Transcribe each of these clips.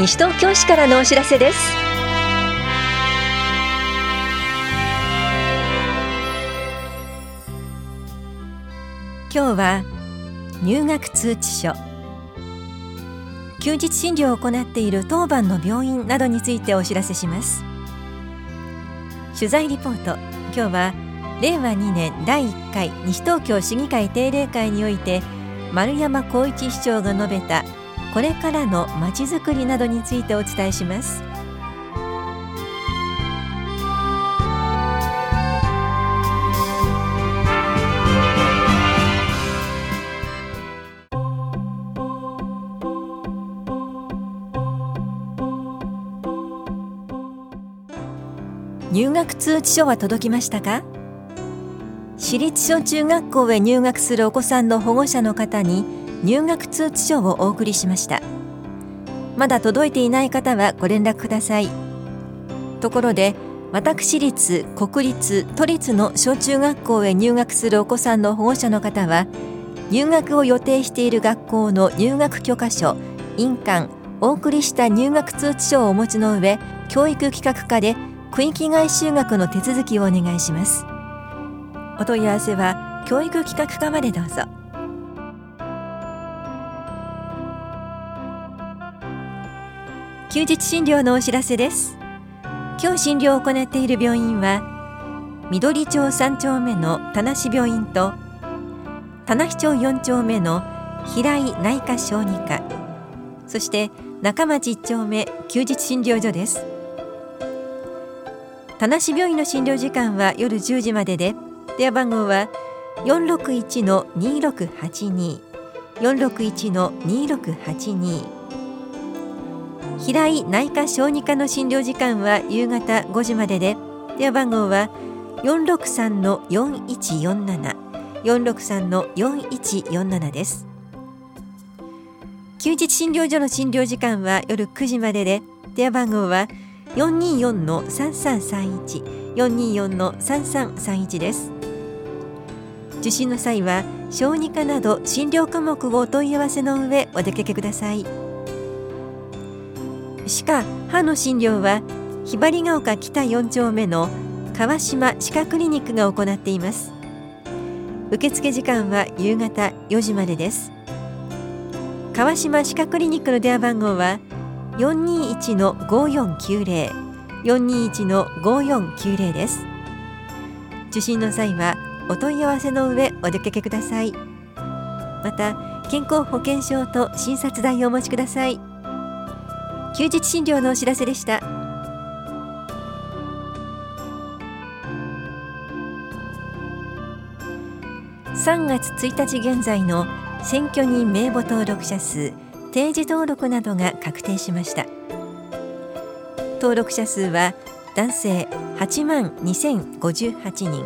西東京市からのお知らせです。今日は入学通知書。休日診療を行っている当番の病院などについてお知らせします。取材リポート。今日は令和2年第1回西東京市議会定例会において丸山光一市長が述べたこれからのまちづくりなどについてお伝えします。入学通知書は届きましたか？私立小中学校へ入学するお子さんの保護者の方に入学通知書をお送りしました。まだ届いていない方はご連絡ください。ところで私立国立都立の小中学校へ入学するお子さんの保護者の方は入学を予定している学校の入学許可書印鑑お送りした入学通知書をお持ちの上教育企画課で区域外就学の手続きをお願いします。お問い合わせは教育企画課までどうぞ。休日診療のお知らせです。今日診療を行っている病院は緑町3丁目の田無病院と田無町4丁目の平井内科小児科そして中町1丁目休日診療所です。田無病院の診療時間は夜10時までで電話番号は461の2682 461の2682平井内科小児科の診療時間は夕方5時までで電話番号は463の4147 463の4147です休日診療所の診療時間は夜9時までで電話番号は424の3331 424の3331です受診の際は小児科など診療科目をお問い合わせの上お出かけください。歯科歯の診療はひばりが丘北4丁目の川島歯科クリニックが行っています。受付時間は夕方4時までです。川島歯科クリニックの電話番号は421の5490 421の5490です。受診の際はお問い合わせの上お出かけください。また健康保険証と診察代をお持ちください。休日診療のお知らせでした。3月1日現在の選挙人名簿登録者数定時登録などが確定しました。登録者数は男性8万2058人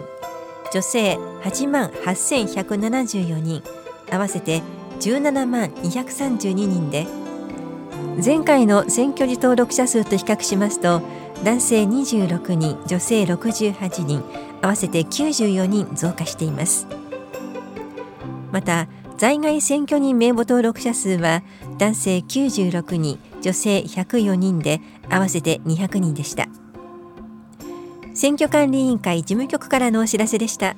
女性8万8174人合わせて17万232人で前回の選挙時登録者数と比較しますと男性26人女性68人合わせて94人増加しています。また在外選挙人名簿登録者数は男性96人女性104人で合わせて200人でした。選挙管理委員会事務局からのお知らせでした。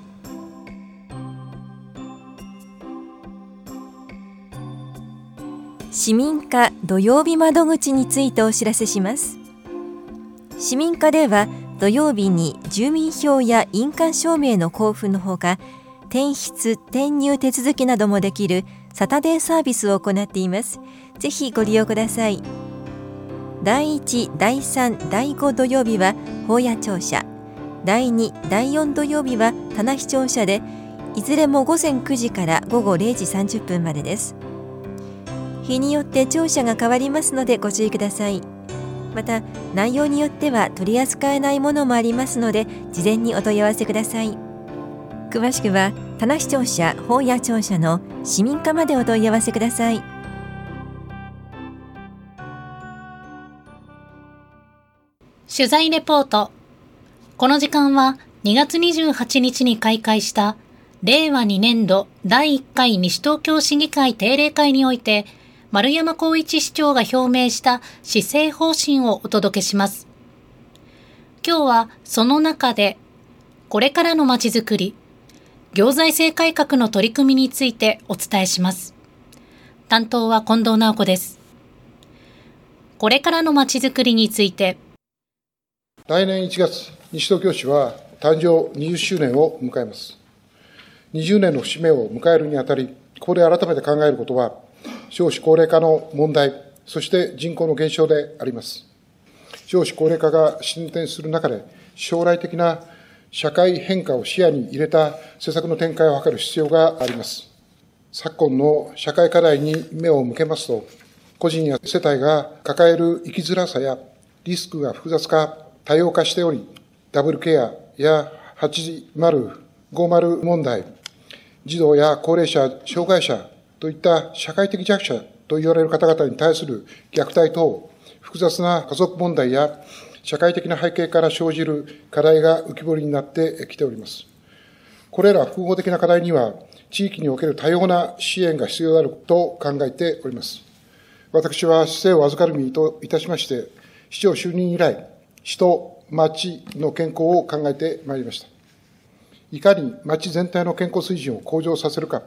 市民課土曜日窓口についてお知らせします。市民課では土曜日に住民票や印鑑証明の交付のほか転出転入手続きなどもできるサタデーサービスを行っています。ぜひご利用ください。第1第3第5土曜日は法屋庁舎。第2第4土曜日は棚視聴者でいずれも午前9時から午後0時30分までです。日によって庁舎が変わりますのでご注意ください。また内容によっては取り扱えないものもありますので事前にお問い合わせください。詳しくは棚視聴者法や庁舎の市民課までお問い合わせください。取材レポート。この時間は2月28日に開会した令和2年度第1回西東京市議会定例会において丸山光一市長が表明した施政方針をお届けします。今日はその中で、これからのまちづくり、行財政改革の取り組みについてお伝えします。担当は近藤直子です。これからのまちづくりについて。来年1月、西東京市は誕生20周年を迎えます。20年の節目を迎えるにあたり、ここで改めて考えることは、少子高齢化の問題、そして人口の減少であります。少子高齢化が進展する中で、将来的な社会変化を視野に入れた施策の展開を図る必要があります。昨今の社会課題に目を向けますと、個人や世帯が抱える生きづらさやリスクが複雑化、多様化しており、ダブルケアや80、50問題、児童や高齢者、障害者といった社会的弱者と言われる方々に対する虐待等、複雑な家族問題や社会的な背景から生じる課題が浮き彫りになってきております。これら複合的な課題には、地域における多様な支援が必要であると考えております。私は市政を預かる身といたしまして、市長就任以来、市と町の健康を考えてまいりました。いかに町全体の健康水準を向上させるか、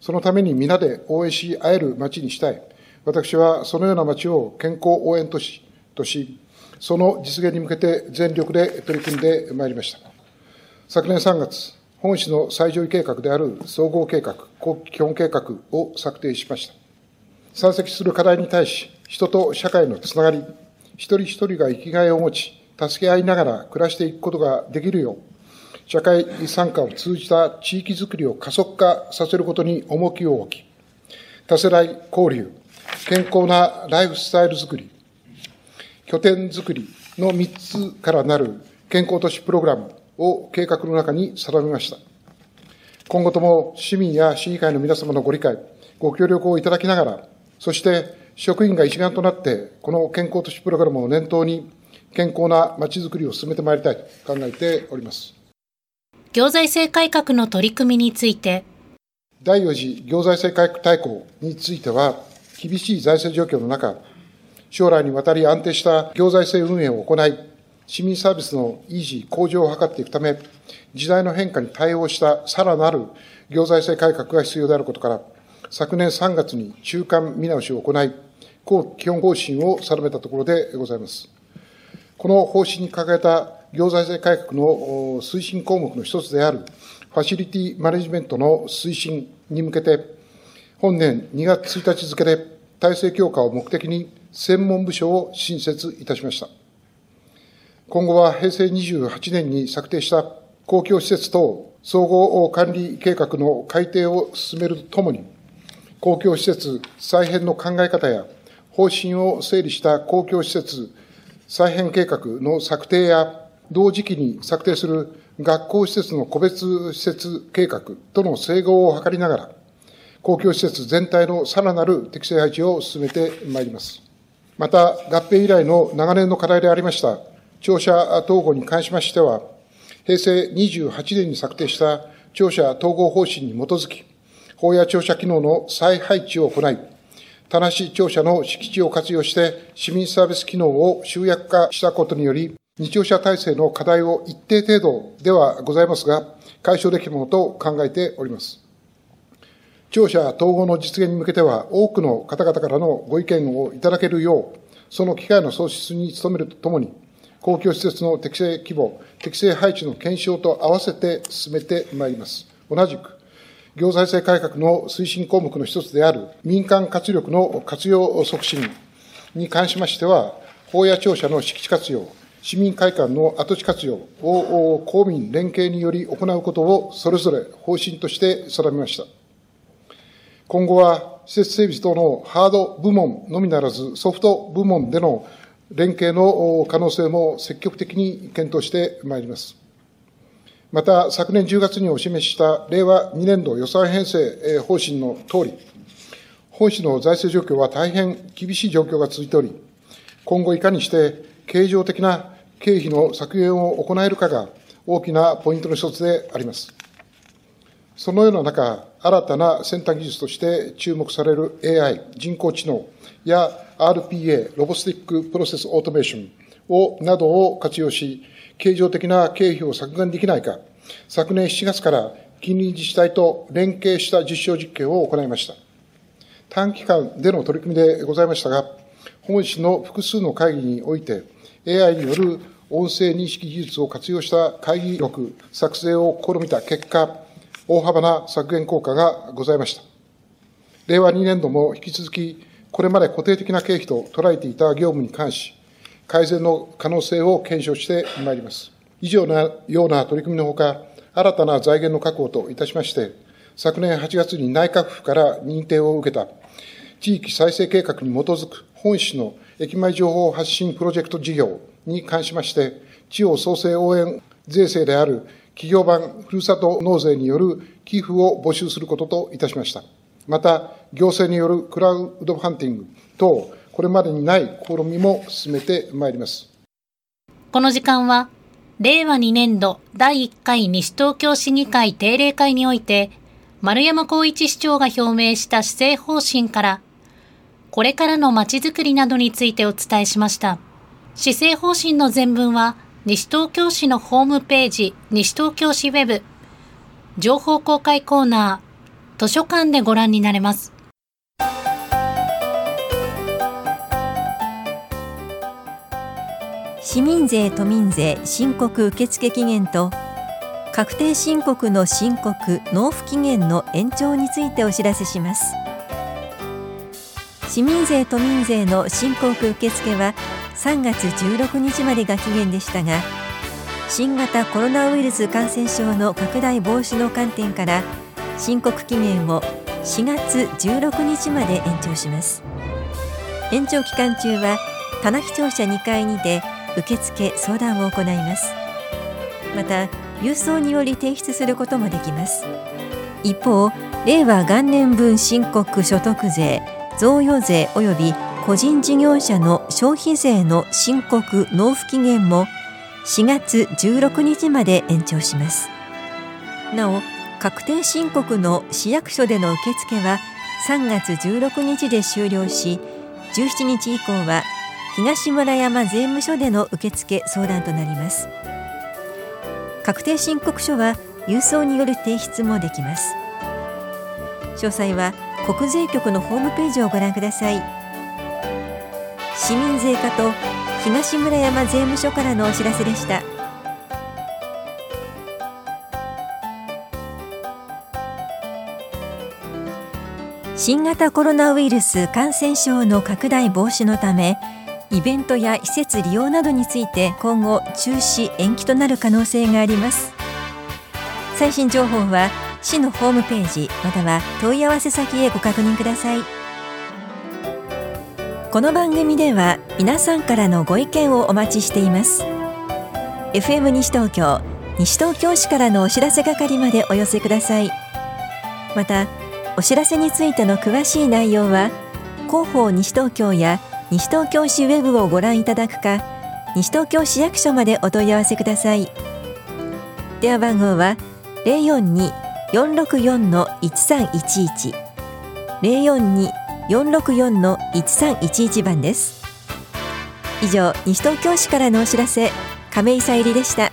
そのために皆で応援し合える町にしたい。私はそのような町を健康応援都市とし、その実現に向けて全力で取り組んでまいりました。昨年3月、本市の最上位計画である総合計画、基本計画を策定しました。山積する課題に対し、人と社会のつながり、一人一人が生きがいを持ち、助け合いながら暮らしていくことができるよう、社会参加を通じた地域づくりを加速化させることに重きを置き、多世代交流、健康なライフスタイルづくり、拠点づくりの3つからなる健康都市プログラムを計画の中に定めました。今後とも市民や市議会の皆様のご理解、ご協力をいただきながら、そして職員が一丸となって、この健康都市プログラムを念頭に、健康なまちづくりを進めてまいりたいと考えております。行財政改革の取り組みについて。第4次行財政改革大綱については、厳しい財政状況の中、将来にわたり安定した行財政運営を行い、市民サービスの維持、向上を図っていくため、時代の変化に対応したさらなる行財政改革が必要であることから、昨年3月に中間見直しを行い、基本方針を定めたところでございます。この方針に掲げた行財政改革の推進項目の一つである、ファシリティマネジメントの推進に向けて、本年2月1日付で体制強化を目的に専門部署を新設いたしました。今後は平成28年に策定した公共施設等総合管理計画の改定を進めるとともに、公共施設再編の考え方や方針を整理した公共施設再編計画の策定や同時期に策定する学校施設の個別施設計画との整合を図りながら、公共施設全体のさらなる適正配置を進めてまいります。また、合併以来の長年の課題でありました、庁舎統合に関しましては、平成28年に策定した庁舎統合方針に基づき、法や庁舎機能の再配置を行い、田無庁舎の敷地を活用して市民サービス機能を集約化したことにより、日常者体制の課題を一定程度ではございますが、解消できるものと考えております。庁舎統合の実現に向けては、多くの方々からのご意見をいただけるよう、その機会の創出に努めるとともに、公共施設の適正規模、適正配置の検証と合わせて進めてまいります。同じく、行財政改革の推進項目の一つである民間活力の活用促進に関しましては、法や庁舎の敷地活用、市民会館の跡地活用を公民連携により行うことをそれぞれ方針として定めました。今後は施設整備等のハード部門のみならずソフト部門での連携の可能性も積極的に検討してまいります。また、昨年10月にお示しした令和2年度予算編成方針のとおり、本市の財政状況は大変厳しい状況が続いており、今後いかにして経常的な経費の削減を行えるかが大きなポイントの一つであります。そのような中、新たな先端技術として注目される AI、人工知能や RPA、 Robotic Process Automation を、などを活用し、経常的な経費を削減できないか、昨年7月から近隣自治体と連携した実証実験を行いました。短期間での取り組みでございましたが、本市の複数の会議において、AI による音声認識技術を活用した会議録作成を試みた結果、大幅な削減効果がございました。令和2年度も引き続き、これまで固定的な経費と捉えていた業務に関し、改善の可能性を検証してまいります。以上のような取り組みのほか、新たな財源の確保といたしまして、昨年8月に内閣府から認定を受けた地域再生計画に基づく本市の駅前情報発信プロジェクト事業に関しまして、地方創生応援税制である企業版ふるさと納税による寄付を募集することといたしました。また、行政によるクラウドファンティング等、これまでにない試みも進めてまいります。この時間は、令和2年度第1回西東京市議会定例会において、丸山光一市長が表明した施政方針から、これからのまちづくりなどについてお伝えしました。施政方針の全文は、西東京市のホームページ、西東京市ウェブ、情報公開コーナー、図書館でご覧になれます。市民税・都民税申告受付期限と確定申告の申告・納付期限の延長についてお知らせします市民税・都民税の申告受付は3月16日までが期限でしたが新型コロナウイルス感染症の拡大防止の観点から申告期限を4月16日まで延長します。延長期間中は棚木庁舎2階にて受付相談を行います。また郵送により提出することもできます。一方令和元年分申告所得税贈与税及び個人事業者の消費税の申告納付期限も4月16日まで延長します。なお確定申告の市役所での受付は3月16日で終了し17日以降は東村山税務署での受付相談となります。確定申告書は郵送による提出もできます。詳細は国税局のホームページをご覧ください。市民税課と東村山税務署からのお知らせでした。新型コロナウイルス感染症の拡大防止のためイベントや施設利用などについて今後中止延期となる可能性があります。最新情報は市のホームページまたは問い合わせ先へご確認ください。この番組では皆さんからのご意見をお待ちしています。FM 西東京西東京市からのお知らせ係までお寄せください。またお知らせについての詳しい内容は広報西東京や西東京市ウェブをご覧いただくか西東京市役所までお問い合わせください。電話番号は042-464-1311 042-464-1311番です。以上西東京市からのお知らせ亀井さゆりでした。